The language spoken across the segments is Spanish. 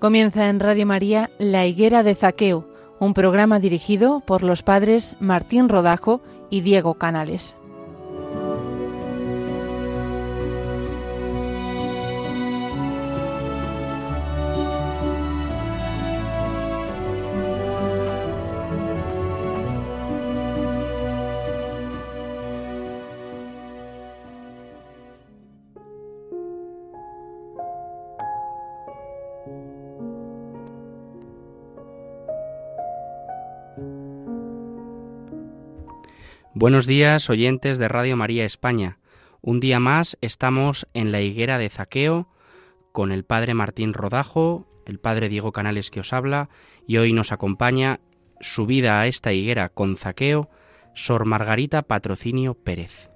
Comienza en Radio María La Higuera de Zaqueo, un programa dirigido por los padres Martín Rodajo y Diego Canales. Buenos días, oyentes de Radio María España. Un día más estamos en la higuera de Zaqueo con el padre Martín Rodajo, el padre Diego Canales que os habla, y hoy nos acompaña subida a esta higuera con Zaqueo, Sor Margarita Patrocinio Pérez.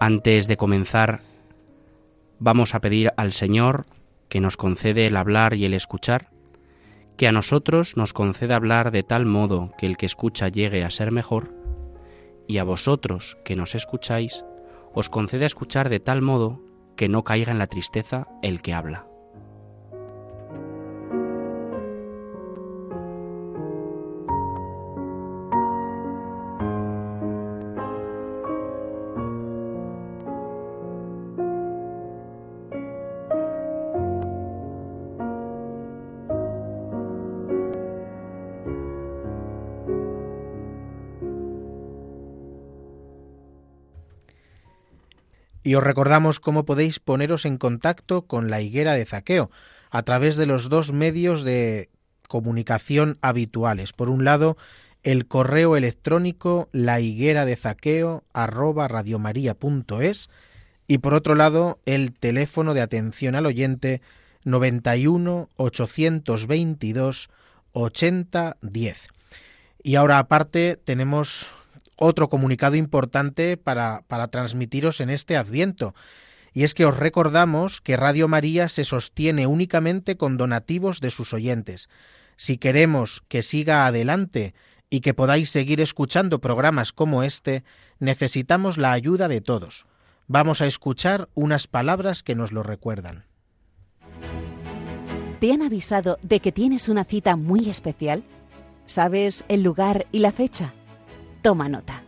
Antes de comenzar, vamos a pedir al Señor que nos concede el hablar y el escuchar, que a nosotros nos conceda hablar de tal modo que el que escucha llegue a ser mejor, y a vosotros que nos escucháis, os conceda escuchar de tal modo que no caiga en la tristeza el que habla. Y os recordamos cómo podéis poneros en contacto con la higuera de Zaqueo a través de los dos medios de comunicación habituales. Por un lado, el correo electrónico la higuera de zaqueo arroba radiomaria.es y por otro lado el teléfono de atención al oyente 91 822 80 10. Y ahora aparte tenemos otro comunicado importante para, para transmitiros en este adviento. Y es que os recordamos que Radio María se sostiene únicamente con donativos de sus oyentes. Si queremos que siga adelante y que podáis seguir escuchando programas como este, necesitamos la ayuda de todos. Vamos a escuchar unas palabras que nos lo recuerdan. ¿Te han avisado de que tienes una cita muy especial? ¿Sabes el lugar y la fecha? Toma nota.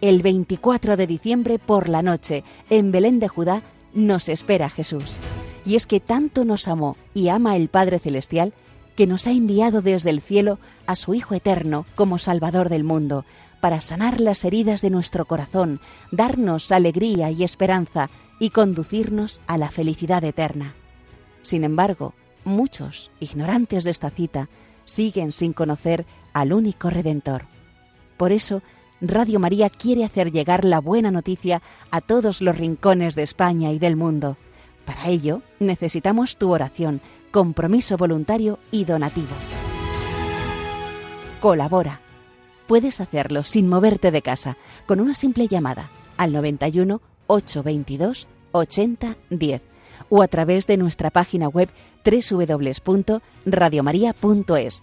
El 24 de diciembre por la noche, en Belén de Judá, nos espera Jesús. Y es que tanto nos amó y ama el Padre Celestial que nos ha enviado desde el cielo a su Hijo Eterno como Salvador del mundo, para sanar las heridas de nuestro corazón, darnos alegría y esperanza y conducirnos a la felicidad eterna. Sin embargo, muchos, ignorantes de esta cita, siguen sin conocer al único Redentor. Por eso, Radio María quiere hacer llegar la buena noticia a todos los rincones de España y del mundo. Para ello, necesitamos tu oración, compromiso voluntario y donativo. Colabora. Puedes hacerlo sin moverte de casa, con una simple llamada al 91 822 8010 o a través de nuestra página web www.radiomaria.es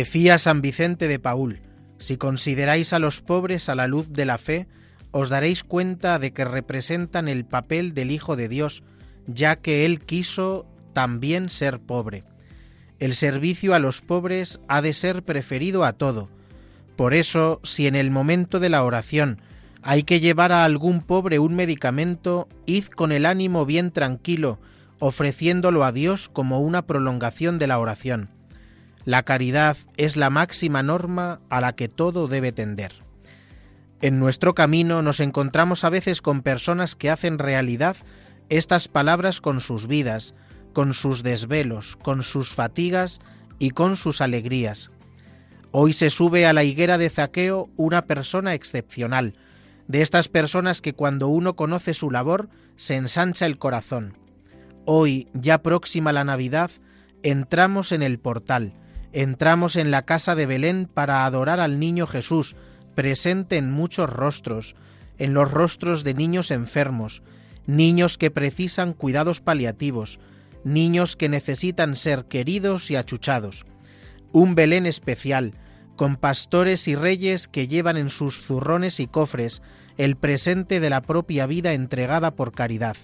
Decía San Vicente de Paul, si consideráis a los pobres a la luz de la fe, os daréis cuenta de que representan el papel del Hijo de Dios, ya que Él quiso también ser pobre. El servicio a los pobres ha de ser preferido a todo. Por eso, si en el momento de la oración hay que llevar a algún pobre un medicamento, id con el ánimo bien tranquilo, ofreciéndolo a Dios como una prolongación de la oración. La caridad es la máxima norma a la que todo debe tender. En nuestro camino nos encontramos a veces con personas que hacen realidad estas palabras con sus vidas, con sus desvelos, con sus fatigas y con sus alegrías. Hoy se sube a la higuera de Zaqueo una persona excepcional, de estas personas que cuando uno conoce su labor se ensancha el corazón. Hoy, ya próxima la Navidad, entramos en el portal, entramos en la casa de Belén para adorar al niño Jesús, presente en muchos rostros, en los rostros de niños enfermos, niños que precisan cuidados paliativos, niños que necesitan ser queridos y achuchados. Un Belén especial, con pastores y reyes que llevan en sus zurrones y cofres el presente de la propia vida entregada por caridad.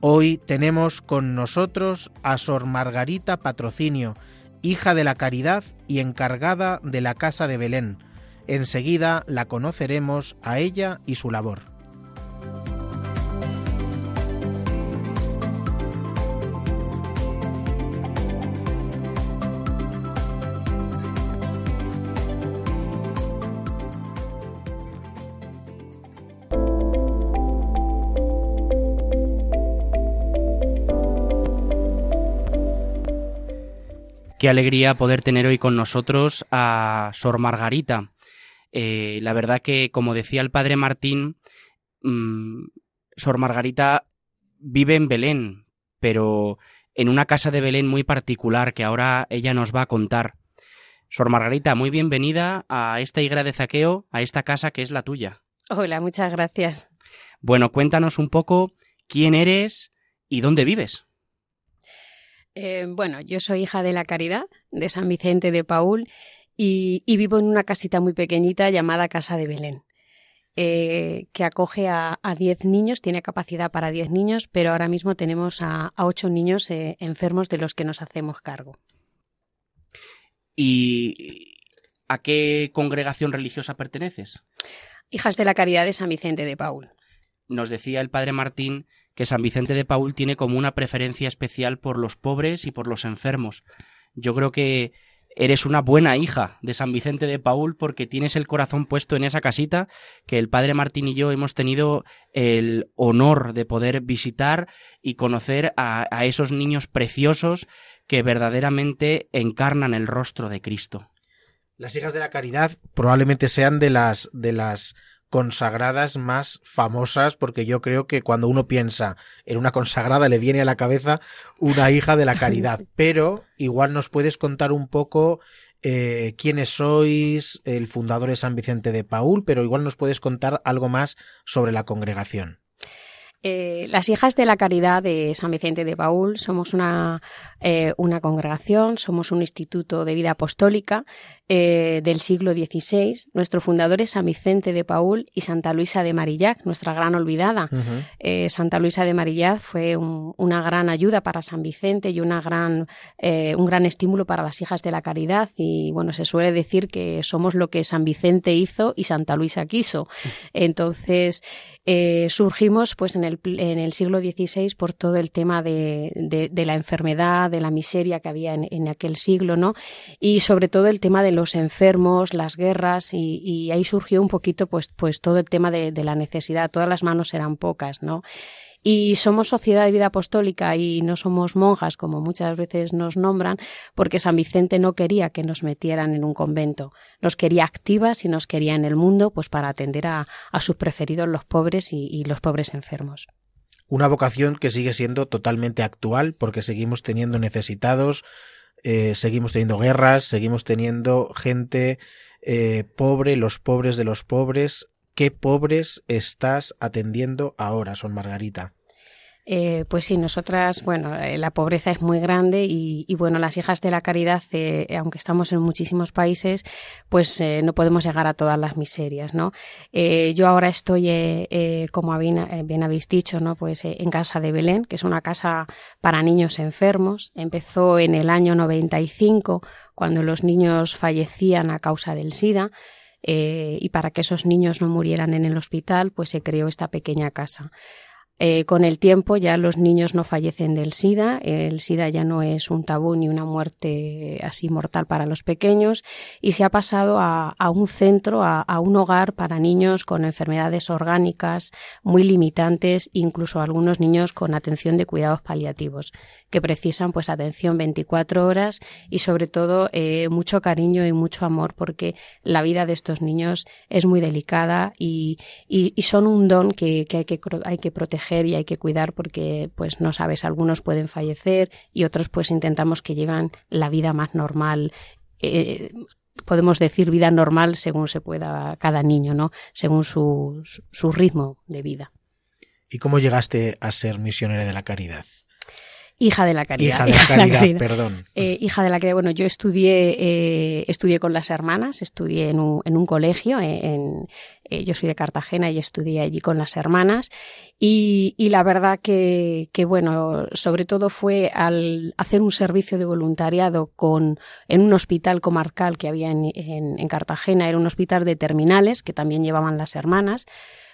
Hoy tenemos con nosotros a Sor Margarita Patrocinio, hija de la caridad y encargada de la Casa de Belén. Enseguida la conoceremos a ella y su labor. Qué alegría poder tener hoy con nosotros a Sor Margarita. Eh, la verdad que, como decía el padre Martín, mm, Sor Margarita vive en Belén, pero en una casa de Belén muy particular que ahora ella nos va a contar. Sor Margarita, muy bienvenida a esta higuera de zaqueo, a esta casa que es la tuya. Hola, muchas gracias. Bueno, cuéntanos un poco quién eres y dónde vives. Eh, bueno, yo soy hija de la Caridad, de San Vicente de Paul, y, vivo en una casita muy pequeñita llamada Casa de Belén, eh, que acoge a 10 niños, tiene capacidad para 10 niños, pero ahora mismo tenemos a 8 niños eh, enfermos de los que nos hacemos cargo. ¿Y a qué congregación religiosa perteneces? Hijas de la Caridad de San Vicente de Paul. Nos decía el padre Martín que San Vicente de Paul tiene como una preferencia especial por los pobres y por los enfermos. Yo creo que eres una buena hija de San Vicente de Paul porque tienes el corazón puesto en esa casita que el padre Martín y yo hemos tenido el honor de poder visitar y conocer a, a esos niños preciosos que verdaderamente encarnan el rostro de Cristo. Las hijas de la caridad probablemente sean de las de las consagradas más famosas, porque yo creo que cuando uno piensa en una consagrada le viene a la cabeza una hija de la caridad. Pero igual nos puedes contar un poco eh, quiénes sois, el fundador de San Vicente de Paul, pero igual nos puedes contar algo más sobre la congregación. Eh, las hijas de la caridad de San Vicente de Paul somos una, eh, una congregación, somos un instituto de vida apostólica eh, del siglo XVI. Nuestro fundador es San Vicente de Paul y Santa Luisa de Marillac, nuestra gran olvidada. Santa Luisa de Marillac fue una gran ayuda para San Vicente y una gran, un gran estímulo para las hijas de la caridad. Y bueno, se suele decir que somos lo que San Vicente hizo y Santa Luisa quiso. Entonces, surgimos pues en el en el siglo XVI por todo el tema de, de, la enfermedad, de la miseria que había en, aquel siglo, ¿no? Y sobre todo el tema de los enfermos, las guerras, y, ahí surgió un poquito pues, pues todo el tema de, de la necesidad. Todas las manos eran pocas, ¿no? Y somos sociedad de vida apostólica y no somos monjas, como muchas veces nos nombran, porque San Vicente no quería que nos metieran en un convento. Nos quería activas y nos quería en el mundo, pues para atender a, sus preferidos los pobres y, los pobres enfermos. Una vocación que sigue siendo totalmente actual, porque seguimos teniendo necesitados, eh, seguimos teniendo guerras, seguimos teniendo gente eh, pobre, los pobres de los pobres, ¿Qué pobres estás atendiendo ahora, Son Margarita? Eh, pues sí, nosotras, bueno, eh, la pobreza es muy grande y, bueno, las hijas de la caridad, eh, aunque estamos en muchísimos países, pues no podemos llegar a todas las miserias, ¿no? yo ahora estoy, como bien, bien, habéis dicho, ¿no? Pues en Casa de Belén, que es una casa para niños enfermos. Empezó en el año 95, cuando los niños fallecían a causa del SIDA. Eh, y para que esos niños no murieran en el hospital, pues se creó esta pequeña casa. Eh, con el tiempo ya los niños no fallecen del SIDA, el SIDA ya no es un tabú ni una muerte así mortal para los pequeños. Y se ha pasado a, un centro, a, un hogar para niños con enfermedades orgánicas muy limitantes, incluso algunos niños con atención de cuidados paliativos que precisan pues atención 24 horas y sobre todo eh, mucho cariño y mucho amor porque la vida de estos niños es muy delicada y, son un don que, hay que hay que proteger y hay que cuidar porque pues no sabes algunos pueden fallecer y otros pues intentamos que llevan la vida más normal eh, podemos decir vida normal según se pueda cada niño, ¿no? Según su, su ritmo de vida. ¿Y cómo llegaste a ser misionera de la caridad? Hija de la caridad. Hija de la caridad, perdón. Eh, hija de la caridad. Bueno, yo estudié, eh, estudié con las hermanas, estudié en un, en un colegio, en, eh, yo soy de Cartagena y estudié allí con las hermanas. Y, y la verdad que, que, bueno, sobre todo fue al hacer un servicio de voluntariado con, en un hospital comarcal que había en, en, en Cartagena, era un hospital de terminales que también llevaban las hermanas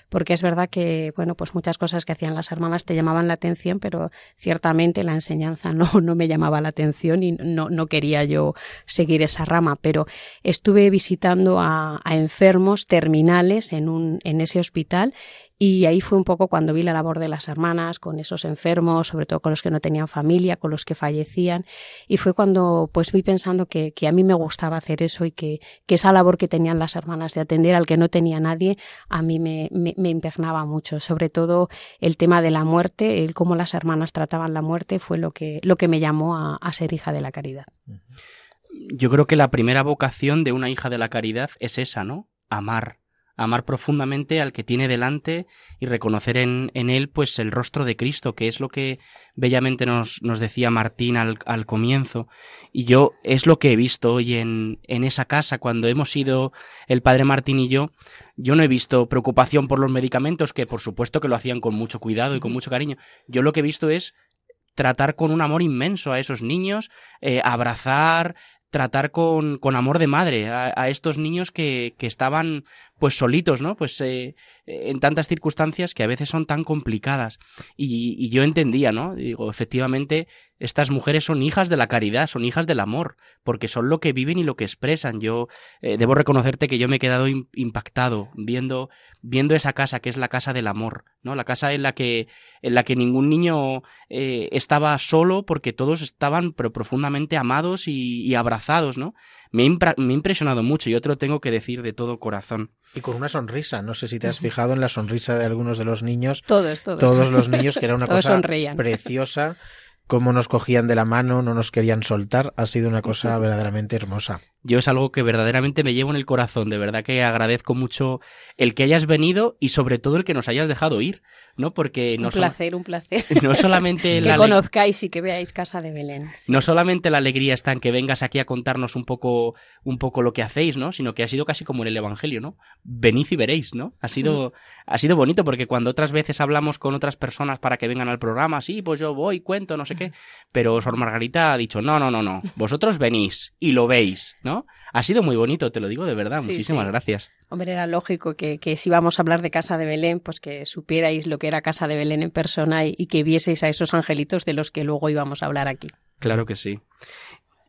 porque es verdad que, bueno, pues muchas cosas que hacían las hermanas te llamaban la atención, pero ciertamente la enseñanza no, no me llamaba la atención y no, no quería yo seguir esa rama, pero estuve visitando a, a enfermos terminales en, un, en ese hospital y ahí fue un poco cuando vi la labor de las hermanas con esos enfermos, sobre todo con los que no tenían familia, con los que fallecían. Y fue cuando pues vi pensando que, que a mí me gustaba hacer eso y que, que, esa labor que tenían las hermanas de atender al que no tenía nadie, a mí me, me, impregnaba mucho. Sobre todo el tema de la muerte, el cómo las hermanas trataban la muerte, fue lo que, lo que me llamó a, a ser hija de la caridad. Yo creo que la primera vocación de una hija de la caridad es esa, ¿no? Amar amar profundamente al que tiene delante y reconocer en, en, él pues el rostro de Cristo, que es lo que bellamente nos, nos decía Martín al, al, comienzo. Y yo es lo que he visto hoy en, en esa casa, cuando hemos ido el padre Martín y yo, yo no he visto preocupación por los medicamentos, que por supuesto que lo hacían con mucho cuidado y con mucho cariño. Yo lo que he visto es tratar con un amor inmenso a esos niños, eh, abrazar, tratar con, con amor de madre a, estos niños que, que, estaban pues solitos, ¿no? Pues eh, en tantas circunstancias que a veces son tan complicadas. Y, y, yo entendía, ¿no? Digo, efectivamente, estas mujeres son hijas de la caridad, son hijas del amor, porque son lo que viven y lo que expresan. Yo eh, debo reconocerte que yo me he quedado impactado viendo, viendo esa casa que es la casa del amor, ¿no? La casa en la que, en la que ningún niño eh, estaba solo porque todos estaban pero profundamente amados y, y abrazados, ¿no? Me, impra me ha impresionado mucho, yo te lo tengo que decir de todo corazón. Y con una sonrisa. No sé si te has fijado en la sonrisa de algunos de los niños. Todos, todos. Todos los niños, que era una cosa sonreían. preciosa. Cómo nos cogían de la mano, no nos querían soltar. Ha sido una cosa verdaderamente hermosa. Yo es algo que verdaderamente me llevo en el corazón. De verdad que agradezco mucho el que hayas venido y sobre todo el que nos hayas dejado ir. ¿no? Porque no un placer, un placer. No solamente que conozcáis y que veáis Casa de Belén. Sí. No solamente la alegría está en que vengas aquí a contarnos un poco, un poco lo que hacéis, ¿no? Sino que ha sido casi como en el Evangelio, ¿no? Venid y veréis, ¿no? Ha sido, mm. ha sido bonito porque cuando otras veces hablamos con otras personas para que vengan al programa, sí, pues yo voy, cuento, no sé qué, pero Sor Margarita ha dicho, no, no, no, no, vosotros venís y lo veis, ¿no? Ha sido muy bonito, te lo digo de verdad. Sí, Muchísimas sí. gracias. Hombre, era lógico que, que, si vamos a hablar de Casa de Belén, pues que supierais lo que era Casa de Belén en persona y, y, que vieseis a esos angelitos de los que luego íbamos a hablar aquí. Claro que sí.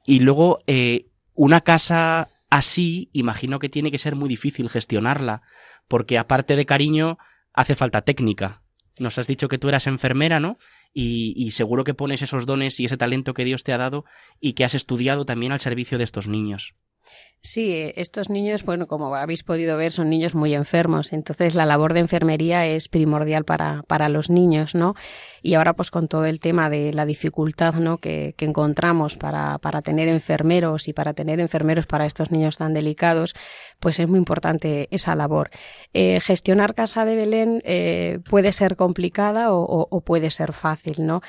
Y luego, eh, una casa así, imagino que tiene que ser muy difícil gestionarla, porque aparte de cariño, hace falta técnica. Nos has dicho que tú eras enfermera, ¿no? Y, y, seguro que pones esos dones y ese talento que Dios te ha dado y que has estudiado también al servicio de estos niños. Sí, estos niños, bueno, como habéis podido ver, son niños muy enfermos, entonces la labor de enfermería es primordial para, para los niños, ¿no? Y ahora, pues con todo el tema de la dificultad, ¿no? Que, encontramos para, para tener enfermeros y para tener enfermeros para estos niños tan delicados, pues es muy importante esa labor. Eh, gestionar Casa de Belén eh, puede ser complicada o, o puede ser fácil, ¿no?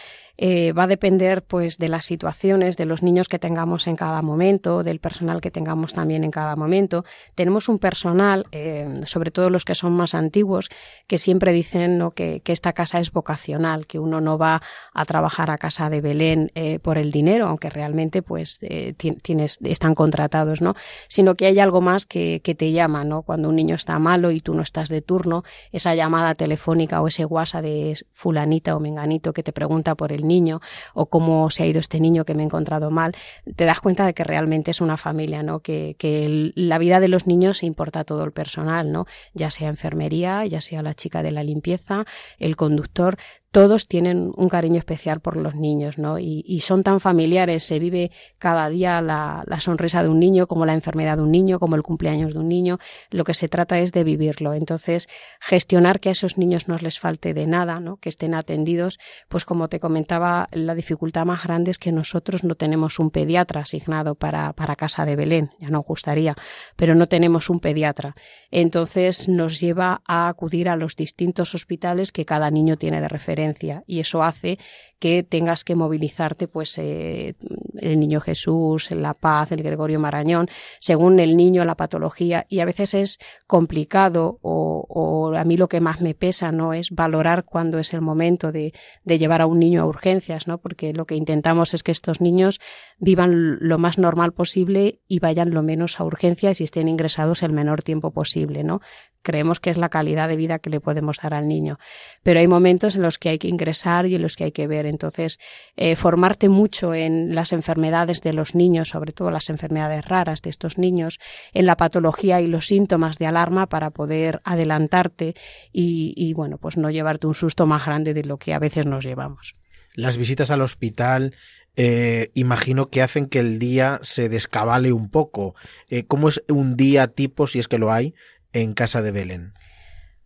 Eh, va a depender pues de las situaciones, de los niños que tengamos en cada momento, del personal que tengamos también en cada momento. Tenemos un personal, eh, sobre todo los que son más antiguos, que siempre dicen ¿no? que, esta casa es vocacional, que uno no va a trabajar a casa de Belén eh, por el dinero, aunque realmente pues tienes, están contratados, ¿no? Sino que hay algo más que, que te llama, ¿no? Cuando un niño está malo y tú no estás de turno, esa llamada telefónica o ese WhatsApp de fulanita o menganito que te pregunta por el niño o cómo se ha ido este niño que me he encontrado mal, te das cuenta de que realmente es una familia, ¿no? Que, que la vida de los niños importa todo el personal, ¿no? Ya sea enfermería, ya sea la chica de la limpieza, el conductor, todos tienen un cariño especial por los niños, ¿no? Y, son tan familiares, se vive cada día la, sonrisa de un niño, como la enfermedad de un niño, como el cumpleaños de un niño. Lo que se trata es de vivirlo. Entonces, gestionar que a esos niños no les falte de nada, ¿no? Que estén atendidos, pues como te comentaba, la dificultad más grande es que nosotros no tenemos un pediatra asignado para, para Casa de Belén, ya nos gustaría, pero no tenemos un pediatra. Entonces, nos lleva a acudir a los distintos hospitales que cada niño tiene de referencia y eso hace que tengas que movilizarte, pues eh, el Niño Jesús, La Paz, el Gregorio Marañón, según el niño, la patología, y a veces es complicado o, a mí lo que más me pesa no es valorar cuándo es el momento de, de, llevar a un niño a urgencias, ¿no? porque lo que intentamos es que estos niños vivan lo más normal posible y vayan lo menos a urgencias y estén ingresados el menor tiempo posible, ¿no? creemos que es la calidad de vida que le podemos dar al niño. Pero hay momentos en los que hay que ingresar y en los que hay que ver. Entonces, eh, formarte mucho en las enfermedades de los niños, sobre todo las enfermedades raras de estos niños, en la patología y los síntomas de alarma para poder adelantarte y, bueno, pues no llevarte un susto más grande de lo que a veces nos llevamos. Las visitas al hospital eh, imagino que hacen que el día se descabale un poco. Eh, ¿Cómo es un día tipo, si es que lo hay, en casa de Belén?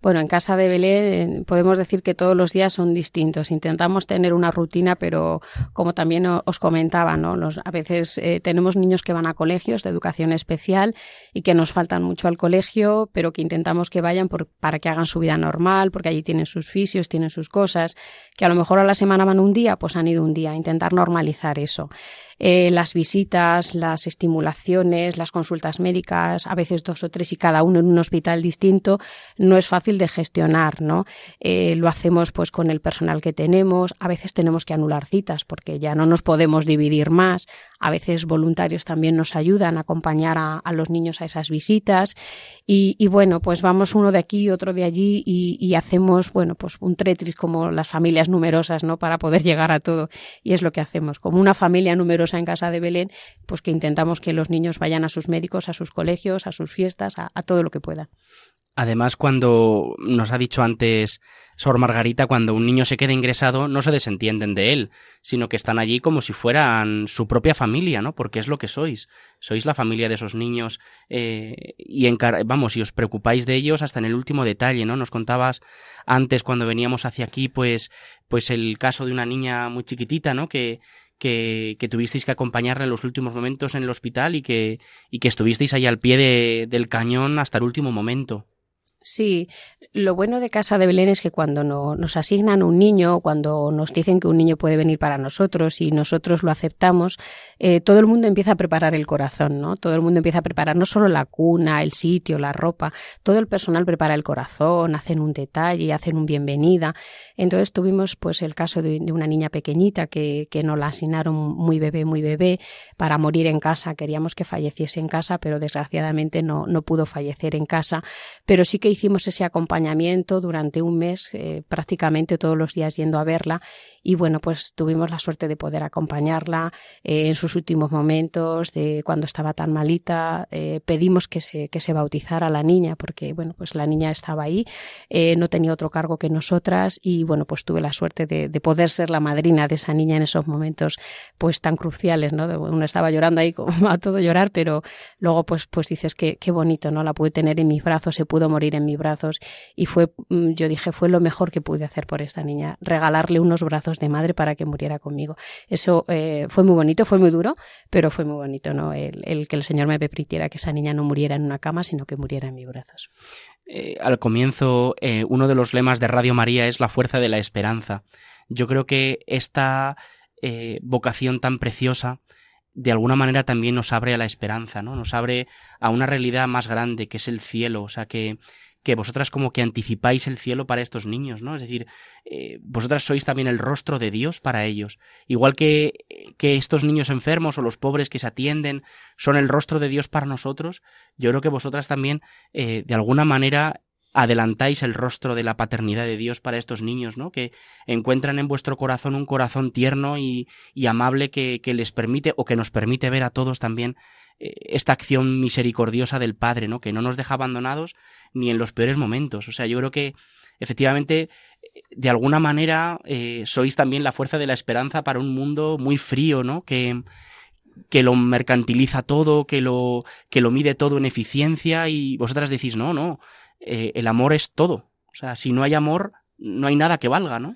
Bueno, en casa de Belén podemos decir que todos los días son distintos. Intentamos tener una rutina, pero como también os comentaba, ¿no? a veces eh, tenemos niños que van a colegios de educación especial y que nos faltan mucho al colegio, pero que intentamos que vayan para que hagan su vida normal, porque allí tienen sus fisios, tienen sus cosas, que a lo mejor a la semana van un día, pues han ido un día. Intentar normalizar eso. Eh, las visitas, las estimulaciones, las consultas médicas, a veces dos o tres y cada uno en un hospital distinto, no es fácil de gestionar, ¿no? Eh, lo hacemos pues con el personal que tenemos, a veces tenemos que anular citas porque ya no nos podemos dividir más, a veces voluntarios también nos ayudan a acompañar a, los niños a esas visitas y, bueno, pues vamos uno de aquí, otro de allí y, hacemos, bueno, pues un tretris como las familias numerosas, ¿no? Para poder llegar a todo y es lo que hacemos, como una familia numerosa en casa de Belén, pues que intentamos que los niños vayan a sus médicos, a sus colegios, a sus fiestas, a, a todo lo que puedan. Además, cuando nos ha dicho antes Sor Margarita, cuando un niño se queda ingresado, no se desentienden de él, sino que están allí como si fueran su propia familia, ¿no? Porque es lo que sois. Sois la familia de esos niños eh, y vamos, y os preocupáis de ellos hasta en el último detalle, ¿no? Nos contabas antes cuando veníamos hacia aquí, pues, pues el caso de una niña muy chiquitita, ¿no? Que, que, que, tuvisteis que acompañarla en los últimos momentos en el hospital y que, y que estuvisteis ahí al pie del cañón hasta el último momento. Sí, lo bueno de Casa de Belén es que cuando nos asignan un niño, cuando nos dicen que un niño puede venir para nosotros y nosotros lo aceptamos, eh, todo el mundo empieza a preparar el corazón, ¿no? Todo el mundo empieza a preparar no solo la cuna, el sitio, la ropa, todo el personal prepara el corazón, hacen un detalle, hacen un bienvenida. Entonces tuvimos pues el caso de, una niña pequeñita que, que nos la asignaron muy bebé, muy bebé, para morir en casa. Queríamos que falleciese en casa, pero desgraciadamente no, no pudo fallecer en casa. Pero sí que hicimos ese acompañamiento durante un mes, eh, prácticamente todos los días yendo a verla y bueno, pues tuvimos la suerte de poder acompañarla eh, en sus últimos momentos, de cuando estaba tan malita, eh, pedimos que se, que se bautizara la niña porque bueno, pues la niña estaba ahí, no tenía otro cargo que nosotras y bueno, pues tuve la suerte de, de, poder ser la madrina de esa niña en esos momentos pues tan cruciales, ¿no? Uno estaba llorando ahí como a todo llorar, pero luego pues, pues dices que qué bonito, ¿no? La pude tener en mis brazos, se pudo morir en mis brazos y fue, mm, yo dije, fue lo mejor que pude hacer por esta niña, regalarle unos brazos de madre para que muriera conmigo. Eso eh, fue muy bonito, fue muy duro, pero fue muy bonito, ¿no? El, que el Señor me permitiera que esa niña no muriera en una cama, sino que muriera en mis brazos. Eh, al comienzo, eh, uno de los lemas de Radio María es la fuerza de la esperanza. Yo creo que esta vocación tan preciosa de alguna manera también nos abre a la esperanza, ¿no? Nos abre a una realidad más grande que es el cielo, o sea que que vosotras como que anticipáis el cielo para estos niños, ¿no? Es decir, eh, vosotras sois también el rostro de Dios para ellos. Igual que, que estos niños enfermos o los pobres que se atienden son el rostro de Dios para nosotros, yo creo que vosotras también, eh, de alguna manera, adelantáis el rostro de la paternidad de Dios para estos niños, ¿no? Que encuentran en vuestro corazón un corazón tierno y, y amable que, que les permite o que nos permite ver a todos también esta acción misericordiosa del Padre, ¿no? Que no nos deja abandonados ni en los peores momentos. O sea, yo creo que efectivamente, de alguna manera, eh, sois también la fuerza de la esperanza para un mundo muy frío, ¿no? Que, que lo mercantiliza todo, que lo, que lo mide todo en eficiencia y vosotras decís, no, no, eh, el amor es todo. O sea, si no hay amor, no hay nada que valga, ¿no?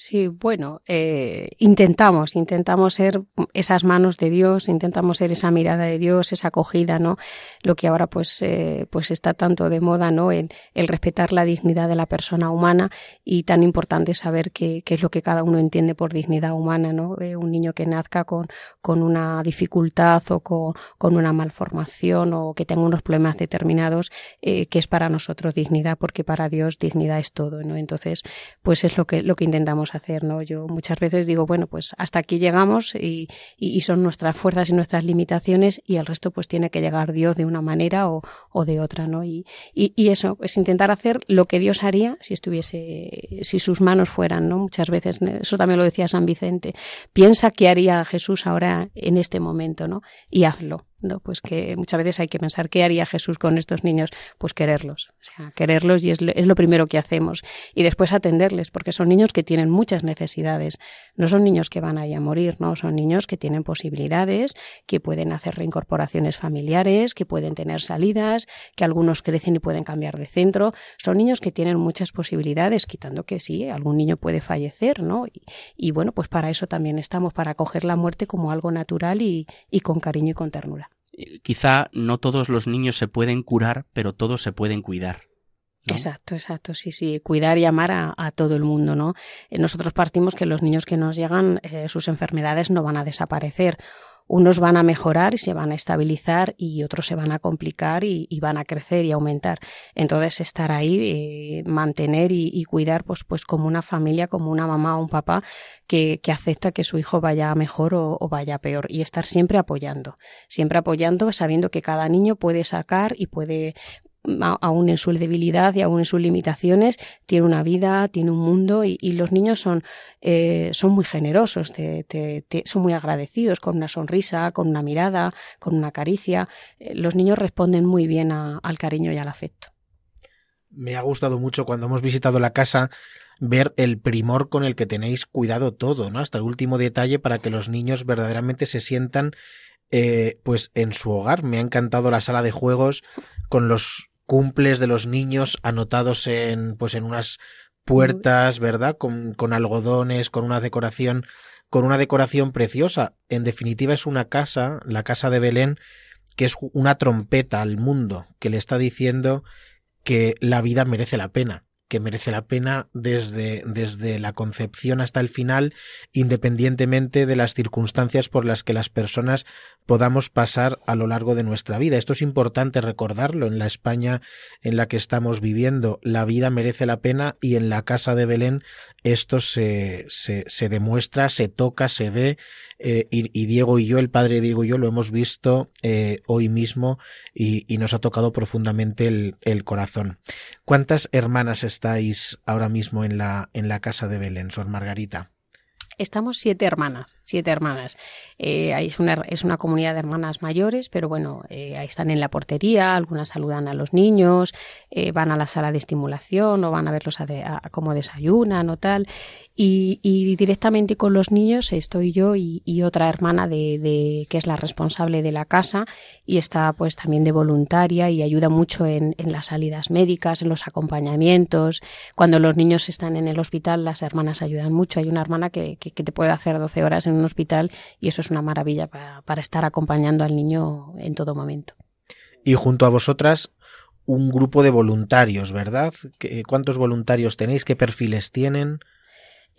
Sí, bueno, eh, intentamos, intentamos ser esas manos de Dios, intentamos ser esa mirada de Dios, esa acogida, ¿no? Lo que ahora pues, eh, pues está tanto de moda, ¿no? El, el, respetar la dignidad de la persona humana y tan importante saber qué, es lo que cada uno entiende por dignidad humana, ¿no? Eh, un niño que nazca con, con una dificultad o con, con, una malformación o que tenga unos problemas determinados, eh, que es para nosotros dignidad, porque para Dios dignidad es todo, ¿no? Entonces, pues es lo que, lo que intentamos hacer, ¿no? Yo muchas veces digo, bueno, pues hasta aquí llegamos y, y, son nuestras fuerzas y nuestras limitaciones y el resto pues tiene que llegar Dios de una manera o, o de otra, ¿no? Y, y, y, eso, es intentar hacer lo que Dios haría si estuviese, si sus manos fueran, ¿no? Muchas veces, eso también lo decía San Vicente, piensa qué haría Jesús ahora en este momento, ¿no? Y hazlo. ¿No? Pues que muchas veces hay que pensar qué haría Jesús con estos niños, pues quererlos, o sea, quererlos y es, es, lo primero que hacemos. Y después atenderles, porque son niños que tienen muchas necesidades, no son niños que van ahí a morir, no, son niños que tienen posibilidades, que pueden hacer reincorporaciones familiares, que pueden tener salidas, que algunos crecen y pueden cambiar de centro, son niños que tienen muchas posibilidades, quitando que sí, algún niño puede fallecer, ¿no? Y, y bueno, pues para eso también estamos, para acoger la muerte como algo natural y, y con cariño y con ternura quizá no todos los niños se pueden curar, pero todos se pueden cuidar. Exacto, exacto, sí, sí, cuidar y amar a, a, todo el mundo, ¿no? Eh, nosotros partimos que los niños que nos llegan, eh, sus enfermedades no van a desaparecer unos van a mejorar y se van a estabilizar y otros se van a complicar y, van a crecer y aumentar. Entonces estar ahí, eh, mantener y, cuidar pues, pues como una familia, como una mamá o un papá que, que acepta que su hijo vaya mejor o, vaya peor y estar siempre apoyando, siempre apoyando sabiendo que cada niño puede sacar y puede, aún en su debilidad y aún en sus limitaciones, tiene una vida, tiene un mundo y, los niños son, eh, son muy generosos, te, te, son muy agradecidos con una sonrisa, con una mirada, con una caricia. Eh, los niños responden muy bien a, al cariño y al afecto. Me ha gustado mucho cuando hemos visitado la casa ver el primor con el que tenéis cuidado todo, ¿no? Hasta el último detalle para que los niños verdaderamente se sientan eh, pues en su hogar. Me ha encantado la sala de juegos con los cumples de los niños anotados en pues en unas puertas, ¿verdad? Con, con algodones, con una decoración, con una decoración preciosa. En definitiva es una casa, la casa de Belén, que es una trompeta al mundo, que le está diciendo que la vida merece la pena que merece la pena desde, desde la concepción hasta el final, independientemente de las circunstancias por las que las personas podamos pasar a lo largo de nuestra vida. Esto es importante recordarlo en la España en la que estamos viviendo. La vida merece la pena y en la casa de Belén esto se, se, se demuestra, se toca, se ve eh, y, Diego y yo, el padre Diego y yo, lo hemos visto eh, hoy mismo y, y, nos ha tocado profundamente el, el, corazón. ¿Cuántas hermanas estáis ahora mismo en la, en la casa de Belén, Sor Margarita? Estamos siete hermanas, siete hermanas. Eh, es, una, es una comunidad de hermanas mayores, pero bueno, eh, ahí están en la portería, algunas saludan a los niños, eh, van a la sala de estimulación o van a verlos a, de, a cómo desayunan o tal. Y, y, directamente con los niños estoy yo y, y otra hermana de, de, que es la responsable de la casa y está pues también de voluntaria y ayuda mucho en, en las salidas médicas, en los acompañamientos. Cuando los niños están en el hospital, las hermanas ayudan mucho. Hay una hermana que, que, que te puede hacer 12 horas en un hospital y eso es una maravilla para, para estar acompañando al niño en todo momento. Y junto a vosotras un grupo de voluntarios, ¿verdad? ¿Cuántos voluntarios tenéis? ¿Qué perfiles tienen?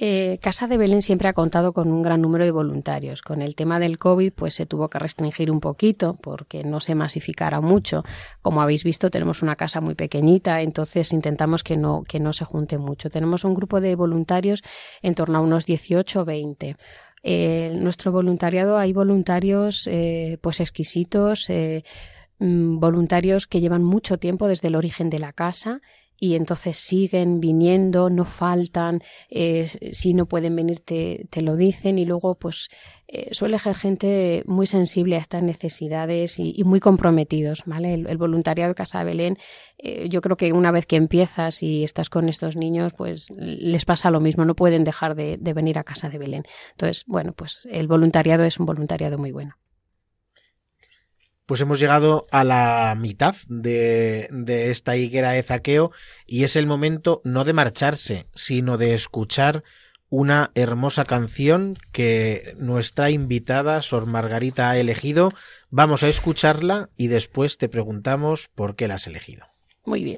Eh, Casa de Belén siempre ha contado con un gran número de voluntarios. Con el tema del COVID, pues se tuvo que restringir un poquito porque no se masificara mucho. Como habéis visto, tenemos una casa muy pequeñita, entonces intentamos que no, que no se junte mucho. Tenemos un grupo de voluntarios en torno a unos 18 o 20. Eh, nuestro voluntariado hay voluntarios eh, pues exquisitos, mm, voluntarios que llevan mucho tiempo desde el origen de la casa y entonces siguen viniendo, no faltan, eh, si no pueden venir te, te, lo dicen y luego pues eh, suele ser gente muy sensible a estas necesidades y, muy comprometidos, ¿vale? El, voluntariado de Casa de Belén, eh, yo creo que una vez que empiezas y estás con estos niños, pues les pasa lo mismo, no pueden dejar de venir a Casa de Belén. Entonces, bueno, pues el voluntariado es un voluntariado muy bueno pues hemos llegado a la mitad de, esta higuera de zaqueo y es el momento no de marcharse, sino de escuchar una hermosa canción que nuestra invitada Sor Margarita ha elegido. Vamos a escucharla y después te preguntamos por qué la has elegido. Muy bien.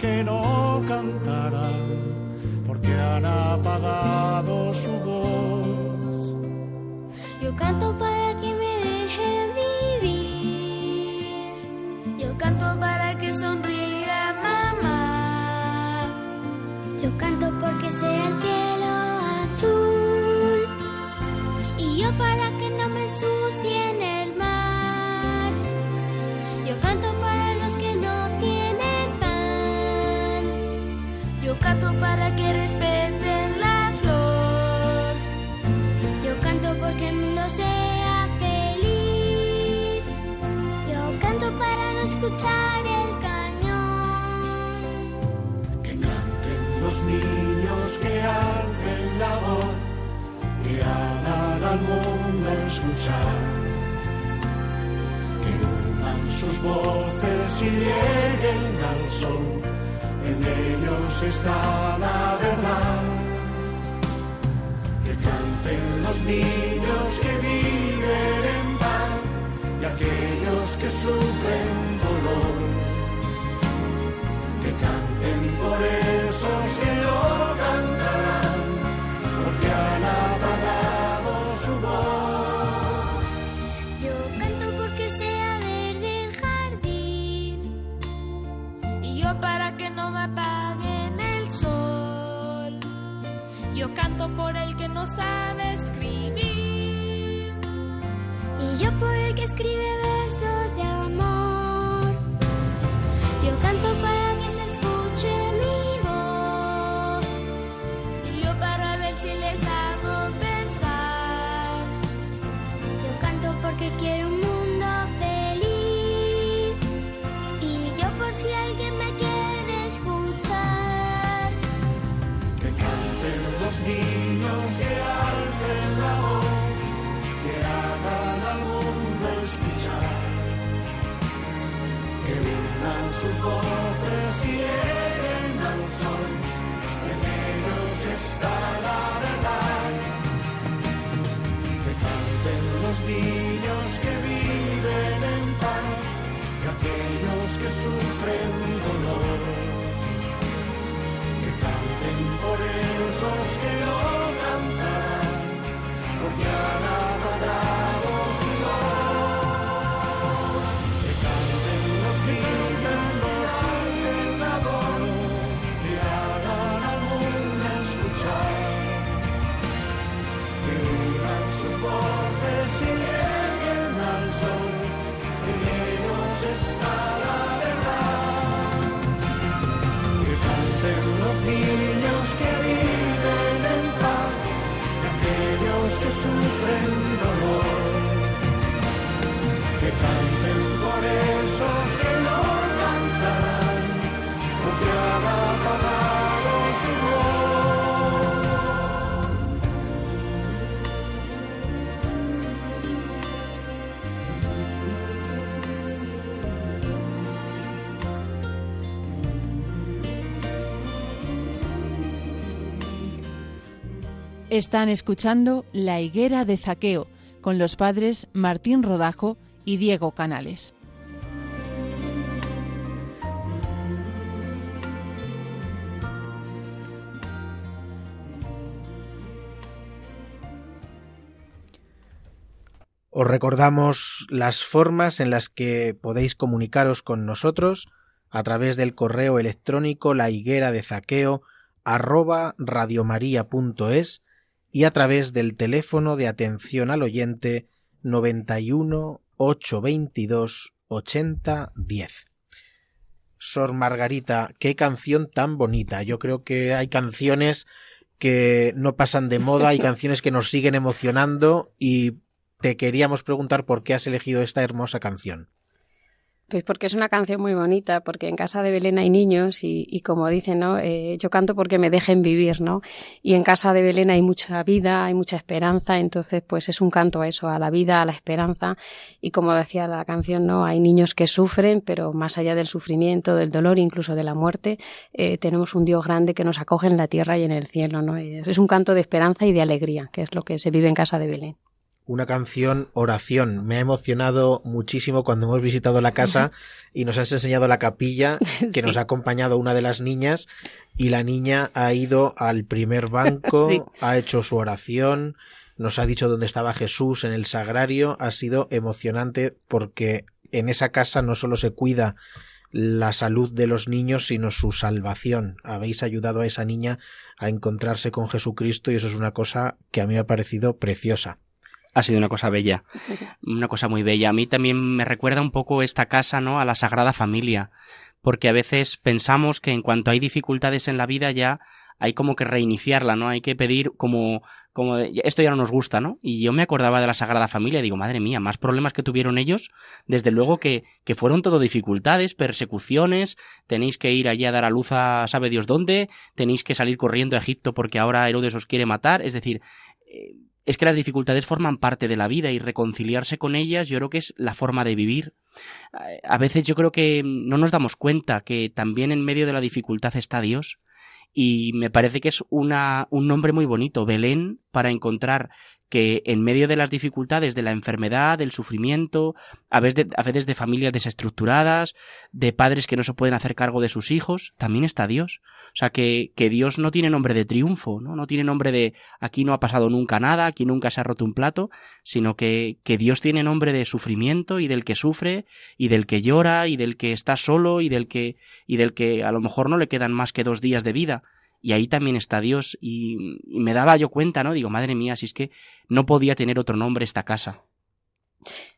que no cantarán porque han apagado su voz. Yo canto para para que respeten la flor. Yo canto porque el mundo sea feliz. Yo canto para no escuchar el cañón. Que canten los niños que alcen la voz, que hagan al mundo escuchar. Que unan sus voces y lleguen al sol en ellos está la verdad. Que canten los niños que viven en paz y aquellos que sufren dolor. Que canten por esos que no cantarán, porque han apagado su voz. Yo canto porque sea verde el jardín y yo para que Yo canto por el que no sabe escribir. Y yo por el que escribe versos de que sufren dolor, que canten por esos que no. Están escuchando La Higuera de Zaqueo con los padres Martín Rodajo y Diego Canales. Os recordamos las formas en las que podéis comunicaros con nosotros a través del correo electrónico la higuera de zaqueo arroba radiomaria.es y a través del teléfono de atención al oyente 91 822 80 10. Sor Margarita, qué canción tan bonita. Yo creo que hay canciones que no pasan de moda, hay canciones que nos siguen emocionando y te queríamos preguntar por qué has elegido esta hermosa canción. Pues porque es una canción muy bonita, porque en casa de Belén hay niños y, como dicen, ¿no? Eh, yo canto porque me dejen vivir, ¿no? Y en casa de Belén hay mucha vida, hay mucha esperanza, entonces pues es un canto a eso, a la vida, a la esperanza. Y como decía la canción, ¿no? Hay niños que sufren, pero más allá del sufrimiento, del dolor, incluso de la muerte, eh, tenemos un Dios grande que nos acoge en la tierra y en el cielo, ¿no? Es un canto de esperanza y de alegría, que es lo que se vive en casa de Belén una canción oración. Me ha emocionado muchísimo cuando hemos visitado la casa y nos has enseñado la capilla que Sí. nos ha acompañado una de las niñas y la niña ha ido al primer banco, Sí. ha hecho su oración, nos ha dicho dónde estaba Jesús en el sagrario. Ha sido emocionante porque en esa casa no solo se cuida la salud de los niños, sino su salvación. Habéis ayudado a esa niña a encontrarse con Jesucristo y eso es una cosa que a mí me ha parecido preciosa. Ha sido una cosa bella, una cosa muy bella. A mí también me recuerda un poco esta casa, ¿no? A la Sagrada Familia, porque a veces pensamos que en cuanto hay dificultades en la vida ya hay como que reiniciarla, ¿no? Hay que pedir como, como de, esto ya no nos gusta, ¿no? Y yo me acordaba de la Sagrada Familia y digo, madre mía, más problemas que tuvieron ellos, desde luego que, que fueron todo dificultades, persecuciones, tenéis que ir allí a dar a luz a sabe Dios dónde, tenéis que salir corriendo a Egipto porque ahora Herodes os quiere matar, es decir, eh, es que las dificultades forman parte de la vida y reconciliarse con ellas yo creo que es la forma de vivir. A veces yo creo que no nos damos cuenta que también en medio de la dificultad está Dios y me parece que es un nombre muy bonito, Belén, para encontrar que en medio de las dificultades de la enfermedad, del sufrimiento, a veces, de, familias desestructuradas, de padres que no se pueden hacer cargo de sus hijos, también está Dios. O sea, que, que Dios no tiene nombre de triunfo, ¿no? No tiene nombre de aquí no ha pasado nunca nada, aquí nunca se ha roto un plato, sino que, que Dios tiene nombre de sufrimiento y del que sufre y del que llora y del que está solo y del que, y del que a lo mejor no le quedan más que dos días de vida. Y ahí también está Dios. Y, me daba yo cuenta, ¿no? Digo, madre mía, si es que no podía tener otro nombre esta casa.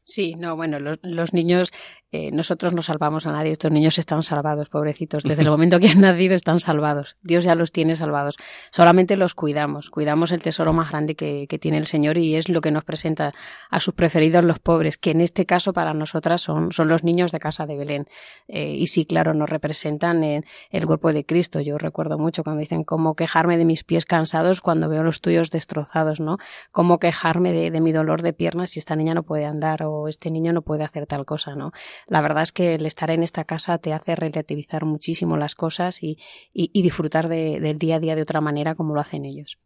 Sí, no, bueno, los, los niños, eh, nosotros no salvamos a nadie, estos niños están salvados, pobrecitos, desde el momento que han nacido están salvados, Dios ya los tiene salvados, solamente los cuidamos, cuidamos el tesoro más grande que, que tiene el Señor y es lo que nos presenta a sus preferidos los pobres, que en este caso para nosotras son, son los niños de casa de Belén. Eh, y sí, claro, nos representan en el cuerpo de Cristo. Yo recuerdo mucho cuando dicen cómo quejarme de mis pies cansados cuando veo los tuyos destrozados, ¿no? Cómo quejarme de, de mi dolor de piernas si esta niña no puede andar o este niño no puede hacer tal cosa, ¿no? La verdad es que el estar en esta casa te hace relativizar muchísimo las cosas y, disfrutar de, del día a día de otra manera como lo hacen ellos.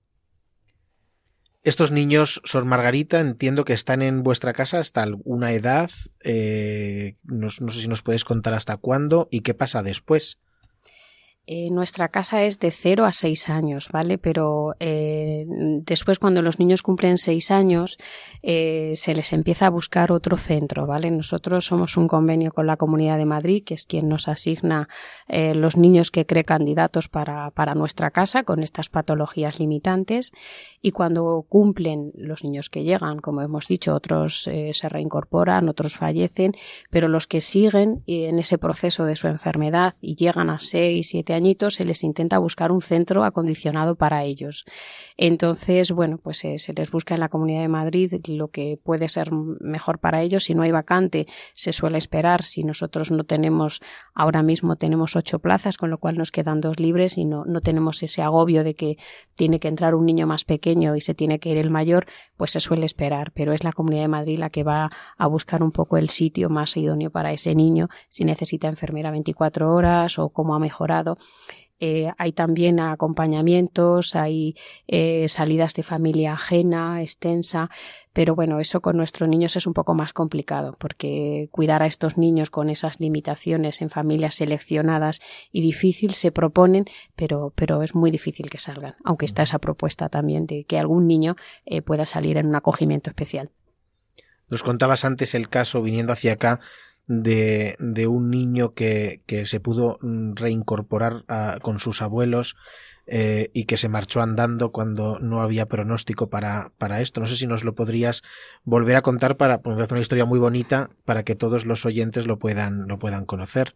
Estos niños, Sor Margarita, entiendo que están en vuestra casa hasta alguna edad. Eh, no, sé si nos puedes contar hasta cuándo y qué pasa después. Eh, nuestra casa es de 0 a 6 años, ¿vale? Pero eh, después, cuando los niños cumplen 6 años, eh, se les empieza a buscar otro centro, ¿vale? Nosotros somos un convenio con la Comunidad de Madrid, que es quien nos asigna los niños que cree candidatos para, para nuestra casa con estas patologías limitantes. Y cuando cumplen los niños que llegan, como hemos dicho, otros se reincorporan, otros fallecen, pero los que siguen en ese proceso de su enfermedad y llegan a 6, 7 añitos, se les intenta buscar un centro acondicionado para ellos. Entonces, bueno, pues eh, se les busca en la Comunidad de Madrid lo que puede ser mejor para ellos. Si no hay vacante, se suele esperar. Si nosotros no tenemos, ahora mismo tenemos ocho plazas, con lo cual nos quedan dos libres y no, no tenemos ese agobio de que tiene que entrar un niño más pequeño y se tiene que ir el mayor, pues se suele esperar. Pero es la Comunidad de Madrid la que va a buscar un poco el sitio más idóneo para ese niño, si necesita enfermera 24 horas o cómo ha mejorado. Eh, hay también acompañamientos, hay eh, salidas de familia ajena, extensa, pero bueno, eso con nuestros niños es un poco más complicado, porque cuidar a estos niños con esas limitaciones en familias seleccionadas y difícil se proponen, pero, pero es muy difícil que salgan, aunque está esa propuesta también de que algún niño eh, pueda salir en un acogimiento especial. Nos contabas antes el caso, viniendo hacia acá, de, de un niño que, que, se pudo mm, reincorporar a, con sus abuelos eh, y que se marchó andando cuando no había pronóstico para, para esto. No sé si nos lo podrías volver a contar para, porque hacer una historia muy bonita para que todos los oyentes lo puedan, lo puedan conocer.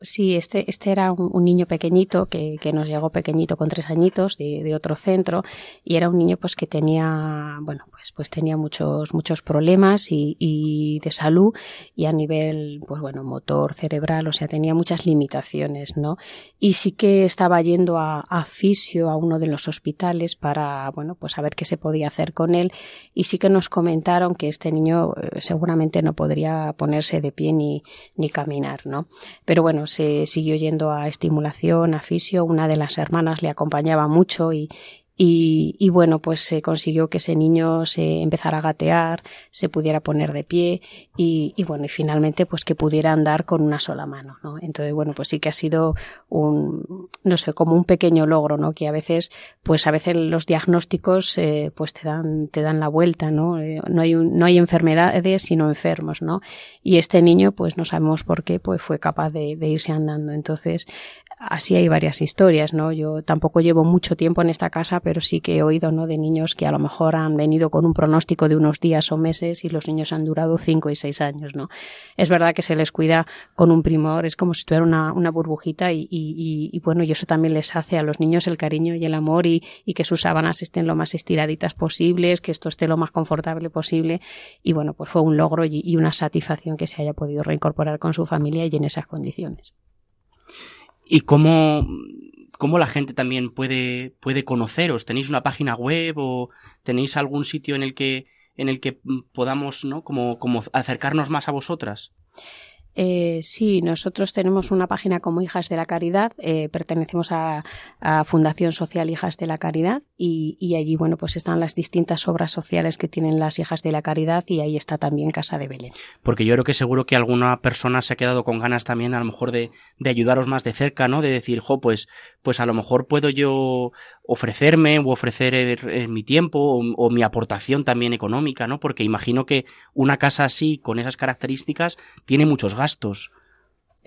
Sí, este, este era un, niño pequeñito que, que, nos llegó pequeñito con tres añitos de, otro centro y era un niño pues que tenía, bueno, pues, pues tenía muchos, muchos problemas y, de salud y a nivel, pues bueno, motor, cerebral, o sea, tenía muchas limitaciones, ¿no? Y sí que estaba yendo a, a fisio a uno de los hospitales para, bueno, pues a ver qué se podía hacer con él y sí que nos comentaron que este niño eh, seguramente no podría ponerse de pie ni, ni caminar, ¿no? Pero bueno, se siguió yendo a estimulación, a fisio, una de las hermanas le acompañaba mucho y, y, bueno, pues se consiguió que ese niño se empezara a gatear, se pudiera poner de pie y, bueno, y finalmente pues que pudiera andar con una sola mano, ¿no? Entonces, bueno, pues sí que ha sido un, no sé, como un pequeño logro, ¿no? Que a veces, pues a veces los diagnósticos eh, pues te dan, te dan la vuelta, ¿no? Eh, no hay no hay enfermedades sino enfermos, ¿no? Y este niño, pues no sabemos por qué, pues fue capaz de irse andando. Entonces, así hay varias historias, ¿no? Yo tampoco llevo mucho tiempo en esta casa, pero sí que he oído, ¿no? De niños que a lo mejor han venido con un pronóstico de unos días o meses y los niños han durado cinco y seis años, ¿no? Es verdad que se les cuida con un primor, es como si tuviera una, una burbujita y, y, bueno, y eso también les hace a los niños el cariño y el amor y, que sus sábanas estén lo más estiraditas posibles, que esto esté lo más confortable posible y bueno, pues fue un logro y una satisfacción que se haya podido reincorporar con su familia y en esas condiciones y cómo, cómo la gente también puede, puede conoceros. ¿Tenéis una página web o tenéis algún sitio en el que, en el que podamos, ¿no? Como, como acercarnos más a vosotras? Eh, sí, nosotros tenemos una página como Hijas de la Caridad, eh, pertenecemos a, Fundación Social Hijas de la Caridad y, allí, bueno, pues están las distintas obras sociales que tienen las Hijas de la Caridad y ahí está también Casa de Belén. Porque yo creo que seguro que alguna persona se ha quedado con ganas también a lo mejor de, ayudaros más de cerca, ¿no? De decir, jo, pues, pues a lo mejor puedo yo ofrecerme o ofrecer mi tiempo o, o, mi aportación también económica, ¿no? Porque imagino que una casa así, con esas características, tiene muchos gastos gastos.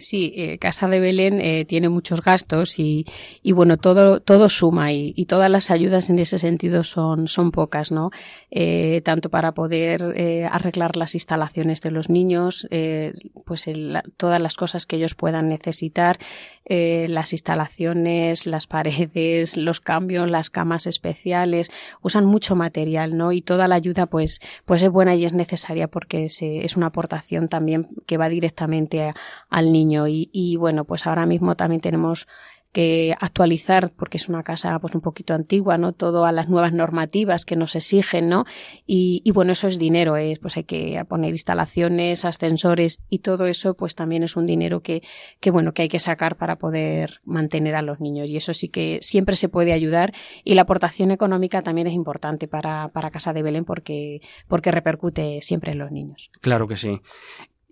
Sí, eh, Casa de Belén eh, tiene muchos gastos y, y, bueno, todo, todo suma y, todas las ayudas en ese sentido son, son pocas, ¿no? Eh, tanto para poder eh, arreglar las instalaciones de los niños, eh, pues el, todas las cosas que ellos puedan necesitar, las instalaciones, las paredes, los cambios, las camas especiales, usan mucho material, ¿no? Y toda la ayuda pues, pues es buena y es necesaria porque se, es una aportación también que va directamente a, al niño y, y, bueno, pues ahora mismo también tenemos que actualizar porque es una casa pues un poquito antigua, ¿no? Todo a las nuevas normativas que nos exigen, ¿no? Y, bueno, eso es dinero, ¿eh? pues hay que poner instalaciones, ascensores y todo eso pues también es un dinero que, que bueno, que hay que sacar para poder mantener a los niños y eso sí que siempre se puede ayudar y la aportación económica también es importante para, para Casa de Belén porque, porque repercute siempre en los niños. Claro que sí.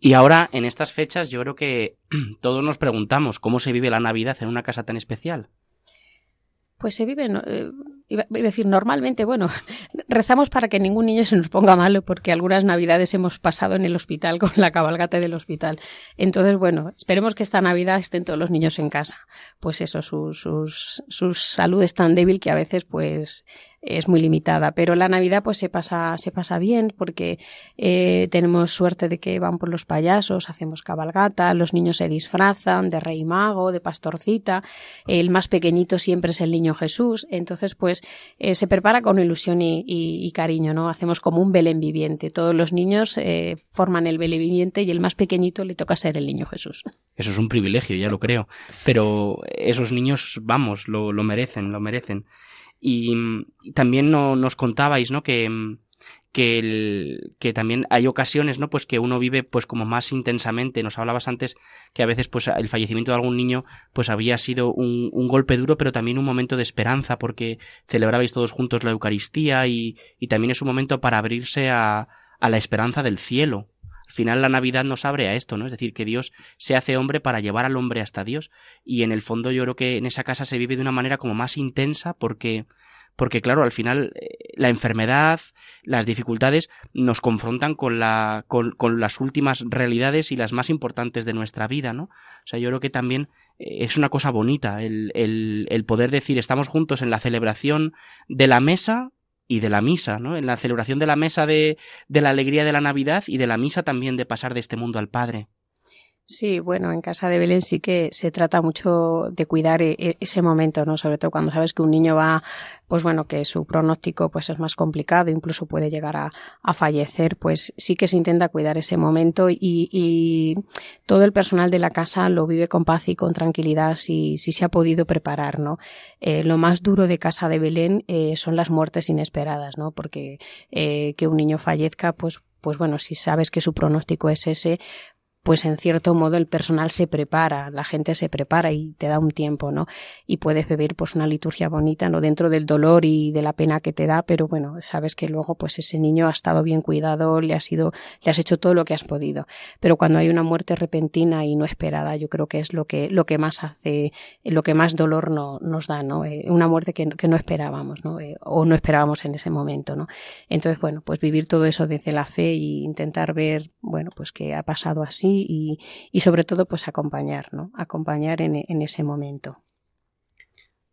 Y ahora, en estas fechas, yo creo que todos nos preguntamos cómo se vive la Navidad en una casa tan especial. Pues se vive, eh, iba decir, normalmente, bueno, rezamos para que ningún niño se nos ponga malo, porque algunas navidades hemos pasado en el hospital con la cabalgata del hospital. Entonces, bueno, esperemos que esta Navidad estén todos los niños en casa. Pues eso, su, sus, su salud es tan débil que a veces, pues, es muy limitada, pero la Navidad pues se pasa, se pasa bien porque eh, tenemos suerte de que van por los payasos, hacemos cabalgata, los niños se disfrazan de rey mago, de pastorcita, el más pequeñito siempre es el niño Jesús, entonces pues eh, se prepara con ilusión y, cariño, ¿no? Hacemos como un Belén viviente, todos los niños eh, forman el Belén viviente y el más pequeñito le toca ser el niño Jesús. Eso es un privilegio, ya lo creo, pero esos niños, vamos, lo, lo merecen, lo merecen. Y, y también no, nos contabais, ¿no? Que, que, el, que también hay ocasiones, ¿no? Pues que uno vive pues como más intensamente. Nos hablabas antes que a veces pues el fallecimiento de algún niño pues había sido un, un golpe duro, pero también un momento de esperanza porque celebrabais todos juntos la Eucaristía y, y también es un momento para abrirse a, a la esperanza del cielo. Al final la Navidad nos abre a esto, ¿no? Es decir, que Dios se hace hombre para llevar al hombre hasta Dios. Y en el fondo yo creo que en esa casa se vive de una manera como más intensa porque porque claro, al final eh, la enfermedad, las dificultades nos confrontan con, la, con, con, las últimas realidades y las más importantes de nuestra vida, ¿no? O sea, yo creo que también eh, es una cosa bonita el, el, el poder decir estamos juntos en la celebración de la mesa y de la misa, ¿no? En la celebración de la mesa de, de la alegría de la Navidad y de la misa también de pasar de este mundo al Padre. Sí, bueno, en casa de Belén sí que se trata mucho de cuidar e, e, ese momento, ¿no? Sobre todo cuando sabes que un niño va, pues bueno, que su pronóstico pues es más complicado, incluso puede llegar a, fallecer, pues sí que se intenta cuidar ese momento y, todo el personal de la casa lo vive con paz y con tranquilidad si, si se ha podido preparar, ¿no? Eh, lo más duro de casa de Belén eh, son las muertes inesperadas, ¿no? Porque eh, que un niño fallezca, pues pues bueno, si sabes que su pronóstico es ese, pues en cierto modo el personal se prepara, la gente se prepara y te da un tiempo, ¿no? Y puedes beber pues una liturgia bonita, ¿no? Dentro del dolor y de la pena que te da, pero bueno, sabes que luego pues ese niño ha estado bien cuidado, le has sido, le has hecho todo lo que has podido. Pero cuando hay una muerte repentina y no esperada, yo creo que es lo que, lo que más hace, lo que más dolor no, nos da, ¿no? Eh, una muerte que, que, no esperábamos, ¿no? Eh, o no esperábamos en ese momento, ¿no? Entonces, bueno, pues vivir todo eso desde la fe e intentar ver, bueno, pues que ha pasado así y, sobre todo pues acompañar, ¿no? Acompañar en, en ese momento.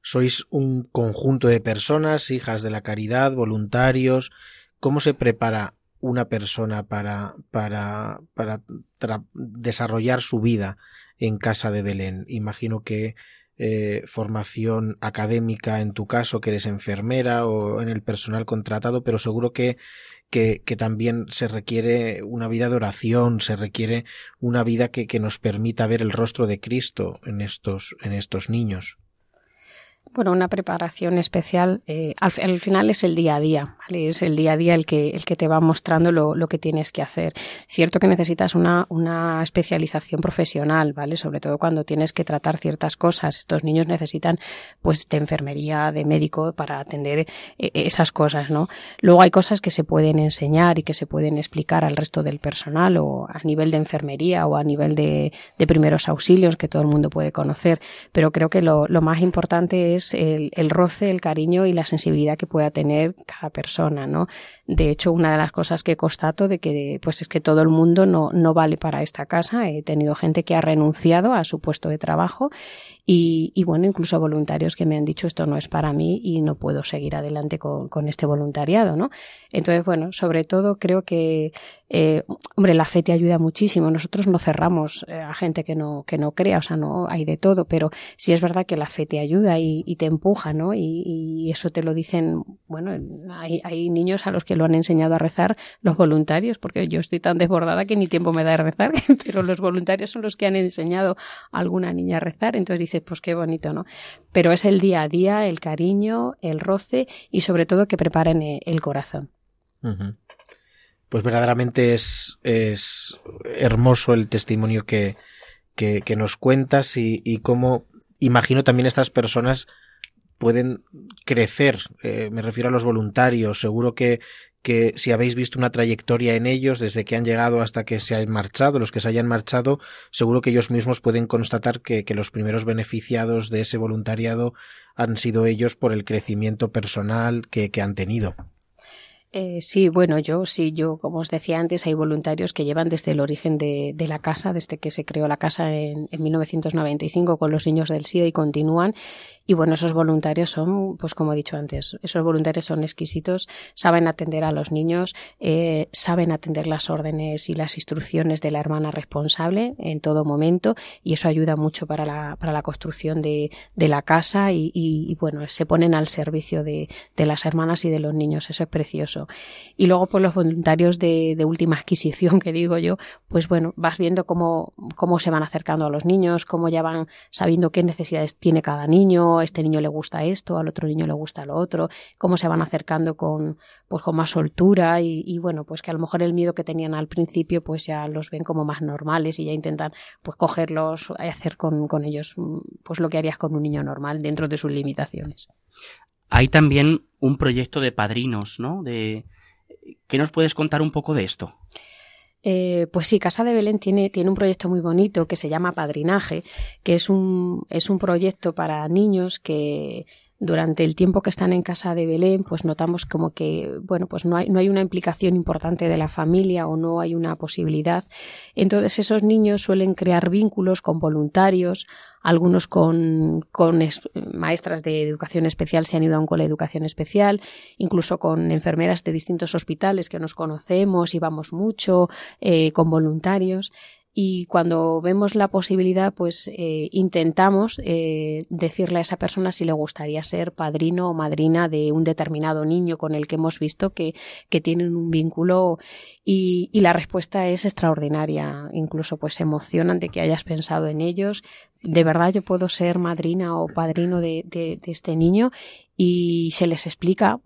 Sois un conjunto de personas, hijas de la caridad, voluntarios. ¿Cómo se prepara una persona para, para, para desarrollar su vida en casa de Belén? Imagino que eh, formación académica en tu caso, que eres enfermera o en el personal contratado, pero seguro que que, que, también se requiere una vida de oración, se requiere una vida que, que nos permita ver el rostro de Cristo en estos, en estos niños. Bueno, una preparación especial, eh, al, al, final es el día a día, ¿vale? es el día a día el que, el que te va mostrando lo, lo que tienes que hacer. Cierto que necesitas una, una especialización profesional, ¿vale? Sobre todo cuando tienes que tratar ciertas cosas. Estos niños necesitan, pues, de enfermería, de médico para atender eh, esas cosas, ¿no? Luego hay cosas que se pueden enseñar y que se pueden explicar al resto del personal o a nivel de enfermería o a nivel de, de primeros auxilios que todo el mundo puede conocer, pero creo que lo, lo más importante es el, el, roce, el cariño y la sensibilidad que pueda tener cada persona, ¿no? De hecho, una de las cosas que constato de que, pues es que todo el mundo no, no vale para esta casa. He tenido gente que ha renunciado a su puesto de trabajo y, y, bueno, incluso voluntarios que me han dicho esto no es para mí y no puedo seguir adelante con, con este voluntariado, ¿no? Entonces, bueno, sobre todo creo que, eh, hombre, la fe te ayuda muchísimo. Nosotros no cerramos eh, a gente que no, que no crea, o sea, no hay de todo, pero sí es verdad que la fe te ayuda y, te empuja, ¿no? Y, y, eso te lo dicen, bueno, hay, hay niños a los que lo han enseñado a rezar los voluntarios, porque yo estoy tan desbordada que ni tiempo me da de rezar, pero los voluntarios son los que han enseñado a alguna niña a rezar, entonces pues qué bonito, ¿no? Pero es el día a día, el cariño, el roce y sobre todo que preparen el corazón. Pues verdaderamente es, es, hermoso el testimonio que, que, que nos cuentas y, y, cómo imagino también estas personas pueden crecer. Eh, me refiero a los voluntarios. Seguro que, que si habéis visto una trayectoria en ellos desde que han llegado hasta que se han marchado, los que se hayan marchado, seguro que ellos mismos pueden constatar que, que los primeros beneficiados de ese voluntariado han sido ellos por el crecimiento personal que, que han tenido. Eh, sí, bueno, yo sí, yo, como os decía antes, hay voluntarios que llevan desde el origen de, de la casa, desde que se creó la casa en, en, 1995 con los niños del SIDA y continúan. Y bueno, esos voluntarios son, pues como he dicho antes, esos voluntarios son exquisitos, saben atender a los niños, eh, saben atender las órdenes y las instrucciones de la hermana responsable en todo momento y eso ayuda mucho para la, para la construcción de, de la casa y, y, bueno, se ponen al servicio de, de las hermanas y de los niños, eso es precioso. Y luego, pues los voluntarios de, de última adquisición, que digo yo, pues bueno, vas viendo cómo, cómo se van acercando a los niños, cómo ya van sabiendo qué necesidades tiene cada niño, a este niño le gusta esto, al otro niño le gusta lo otro, cómo se van acercando con, pues con más soltura y, bueno, pues que a lo mejor el miedo que tenían al principio, pues ya los ven como más normales y ya intentan pues cogerlos y hacer con, con ellos mm, pues lo que harías con un niño normal dentro de sus limitaciones. Hay también un proyecto de padrinos, ¿no? De... ¿Qué nos puedes contar un poco de esto? Eh, pues sí, Casa de Belén tiene, tiene un proyecto muy bonito que se llama Padrinaje, que es un, es un proyecto para niños que durante el tiempo que están en casa de Belén, pues notamos como que, bueno, pues no hay, no hay una implicación importante de la familia o no hay una posibilidad. Entonces esos niños suelen crear vínculos con voluntarios, algunos con, con es, maestras de educación especial se han ido a un cole de educación especial, incluso con enfermeras de distintos hospitales que nos conocemos y vamos mucho, eh, con voluntarios y cuando vemos la posibilidad, pues eh, intentamos eh, decirle a esa persona si le gustaría ser padrino o madrina de un determinado niño con el que hemos visto que, que tienen un vínculo y, y, la respuesta es extraordinaria. Incluso pues se emocionan de que hayas pensado en ellos. De verdad yo puedo ser madrina o padrino de, de, de este niño y se les explica,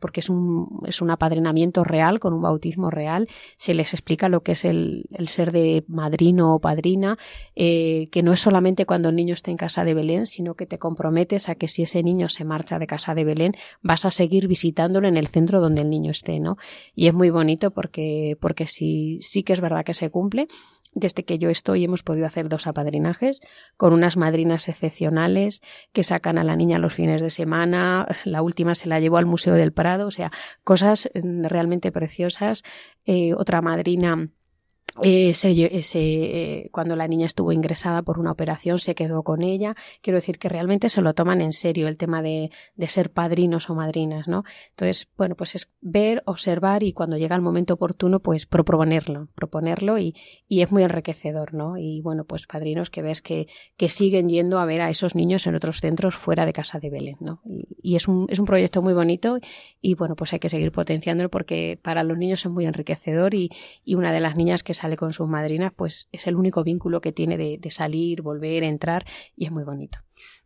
porque es un, es un apadrinamiento real, con un bautismo real, se les explica lo que es el, el ser de madrino o padrina, eh, que no es solamente cuando el niño esté en casa de Belén, sino que te comprometes a que si ese niño se marcha de casa de Belén, vas a seguir visitándolo en el centro donde el niño esté, ¿no? Y es muy bonito porque, porque sí, sí que es verdad que se cumple desde que yo estoy hemos podido hacer dos apadrinajes con unas madrinas excepcionales que sacan a la niña los fines de semana. La última se la llevó al Museo del Prado, o sea, cosas mm, realmente preciosas. Eh, otra madrina eh, se, se, eh, cuando la niña estuvo ingresada por una operación se quedó con ella. Quiero decir que realmente se lo toman en serio el tema de, de, ser padrinos o madrinas, ¿no? Entonces, bueno, pues es ver, observar y cuando llega el momento oportuno, pues proponerlo, proponerlo y, y es muy enriquecedor, ¿no? Y bueno, pues padrinos que ves que, que siguen yendo a ver a esos niños en otros centros fuera de casa de Belén, ¿no? Y, y es, un, es un proyecto muy bonito y bueno, pues hay que seguir potenciándolo porque para los niños es muy enriquecedor y, y una de las niñas que con sus madrinas, pues es el único vínculo que tiene de, de, salir, volver, entrar y es muy bonito.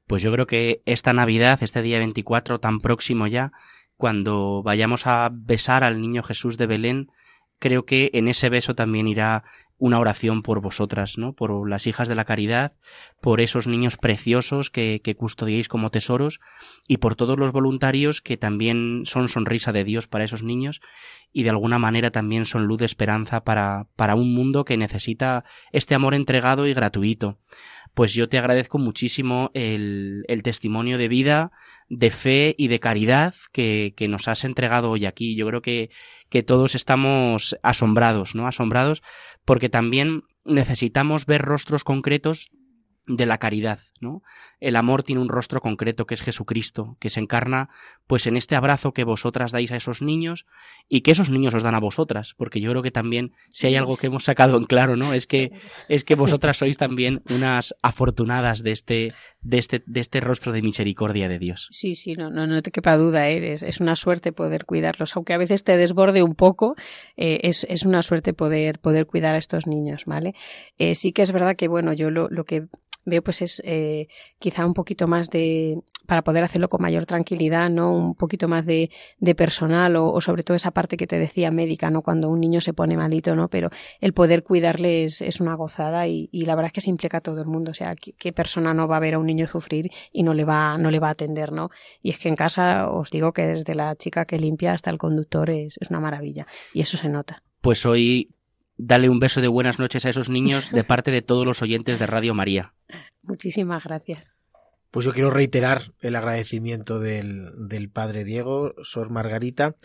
Pues yo creo que esta Navidad, este día 24 tan próximo ya, cuando vayamos a besar al niño Jesús de Belén, creo que en ese beso también irá una oración por vosotras, ¿no? Por las hijas de la caridad, por esos niños preciosos que, que, custodiéis como tesoros y por todos los voluntarios que también son sonrisa de Dios para esos niños y de alguna manera también son luz de esperanza para, para un mundo que necesita este amor entregado y gratuito. Pues yo te agradezco muchísimo el, testimonio de vida, de fe y de caridad que, que, nos has entregado hoy aquí. Yo creo que, que todos estamos asombrados, ¿no? Asombrados porque también necesitamos ver rostros concretos de la caridad, ¿no? El amor tiene un rostro concreto que es Jesucristo, que se encarna pues en este abrazo que vosotras dais a esos niños y que esos niños os dan a vosotras, porque yo creo que también si hay algo que hemos sacado en claro, ¿no? Es que es que vosotras sois también unas afortunadas de este de este de este rostro de misericordia de Dios. Sí, sí, no no, no te quepa duda, ¿eh? es, una suerte poder cuidarlos, aunque a veces te desborde un poco, eh, es, es una suerte poder poder cuidar a estos niños, ¿vale? Eh, sí que es verdad que bueno, yo lo, lo que veo pues es eh, quizá un poquito más de para poder hacerlo con mayor tranquilidad, ¿no? Un poquito más de, de personal o, o, sobre todo esa parte que te decía médica, ¿no? Cuando un niño se pone malito, ¿no? Pero el poder cuidarle es, es una gozada y, y, la verdad es que se implica a todo el mundo. O sea, ¿qué, ¿qué, persona no va a ver a un niño sufrir y no le va, no le va a atender, ¿no? Y es que en casa os digo que desde la chica que limpia hasta el conductor es, es una maravilla. Y eso se nota. Pues hoy dale un beso de buenas noches a esos niños de parte de todos los oyentes de Radio María. Muchísimas gracias. Pues yo quiero reiterar el agradecimiento del, del padre Diego, Sor Margarita,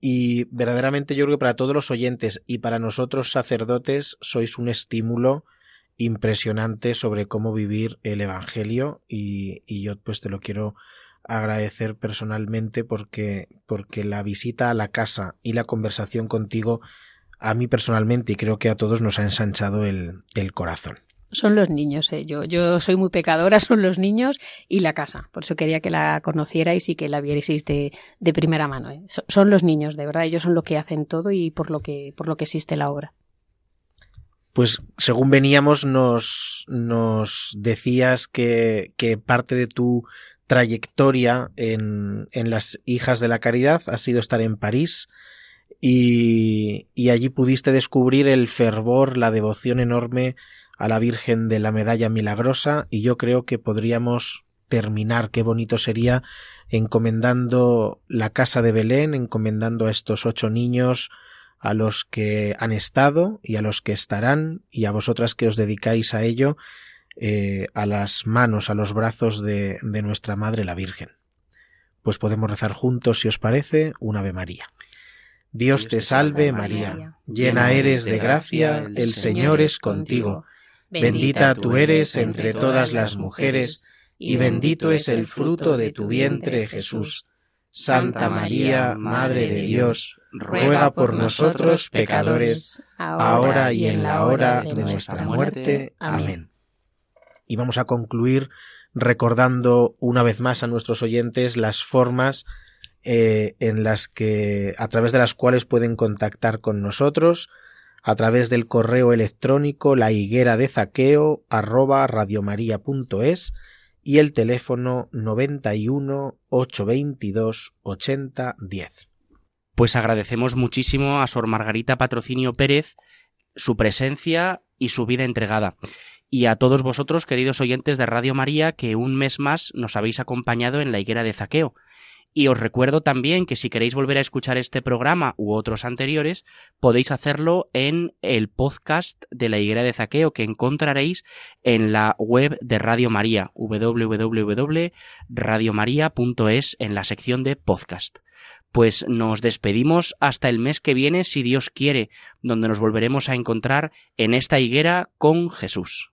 y verdaderamente yo creo que para todos los oyentes y para nosotros sacerdotes sois un estímulo impresionante sobre cómo vivir el Evangelio y, y yo pues te lo quiero agradecer personalmente porque, porque la visita a la casa y la conversación contigo a mí personalmente y creo que a todos nos ha ensanchado el, el corazón. Son los niños, eh. yo, yo soy muy pecadora, son los niños y la casa. Por eso quería que la conocierais y que la vierais de, de primera mano. eh. So- Son los niños, de verdad, ellos son lo que hacen todo y por lo que, por lo que existe la obra. Pues según veníamos nos, nos decías que, que parte de tu trayectoria en, en las Hijas de la Caridad ha sido estar en París y, y allí pudiste descubrir el fervor, la devoción enorme a la Virgen de la Medalla Milagrosa y yo creo que podríamos terminar, qué bonito sería, encomendando la Casa de Belén, encomendando a estos ocho niños, a los que han estado y a los que estarán y a vosotras que os dedicáis a ello, eh, a las manos, a los brazos de, de nuestra Madre la Virgen. Pues podemos rezar juntos, si os parece, un Ave María. Dios te salve María, llena eres de gracia, el Señor es contigo, bendita tú eres entre todas las mujeres, y bendito es el fruto de tu vientre Jesús. Santa María, Madre de Dios, ruega por nosotros pecadores, ahora y en la hora de nuestra muerte. Amén. Y vamos a concluir recordando una vez más a nuestros oyentes las formas eh, en las que a través de las cuales pueden contactar con nosotros a través del correo electrónico la higuera de zaqueo arroba radiomaria.es y el teléfono 91 822 80 10. Pues agradecemos muchísimo a Sor Margarita Patrocinio Pérez su presencia y su vida entregada. Y a todos vosotros, queridos oyentes de Radio María, que un mes más nos habéis acompañado en la higuera de Zaqueo. Y os recuerdo también que si queréis volver a escuchar este programa u otros anteriores, podéis hacerlo en el podcast de la higuera de Zaqueo que encontraréis en la web de Radio María, www.radiomaria.es en la sección de podcast. Pues nos despedimos hasta el mes que viene, si Dios quiere, donde nos volveremos a encontrar en esta higuera con Jesús.